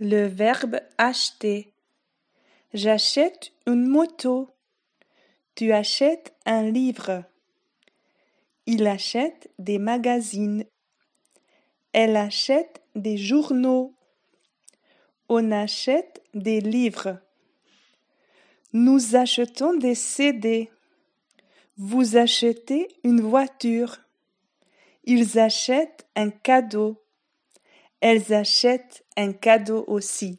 Le verbe acheter. J'achète une moto. Tu achètes un livre. Il achète des magazines. Elle achète des journaux. On achète des livres. Nous achetons des CD. Vous achetez une voiture. Ils achètent un cadeau. Elles achètent un cadeau aussi.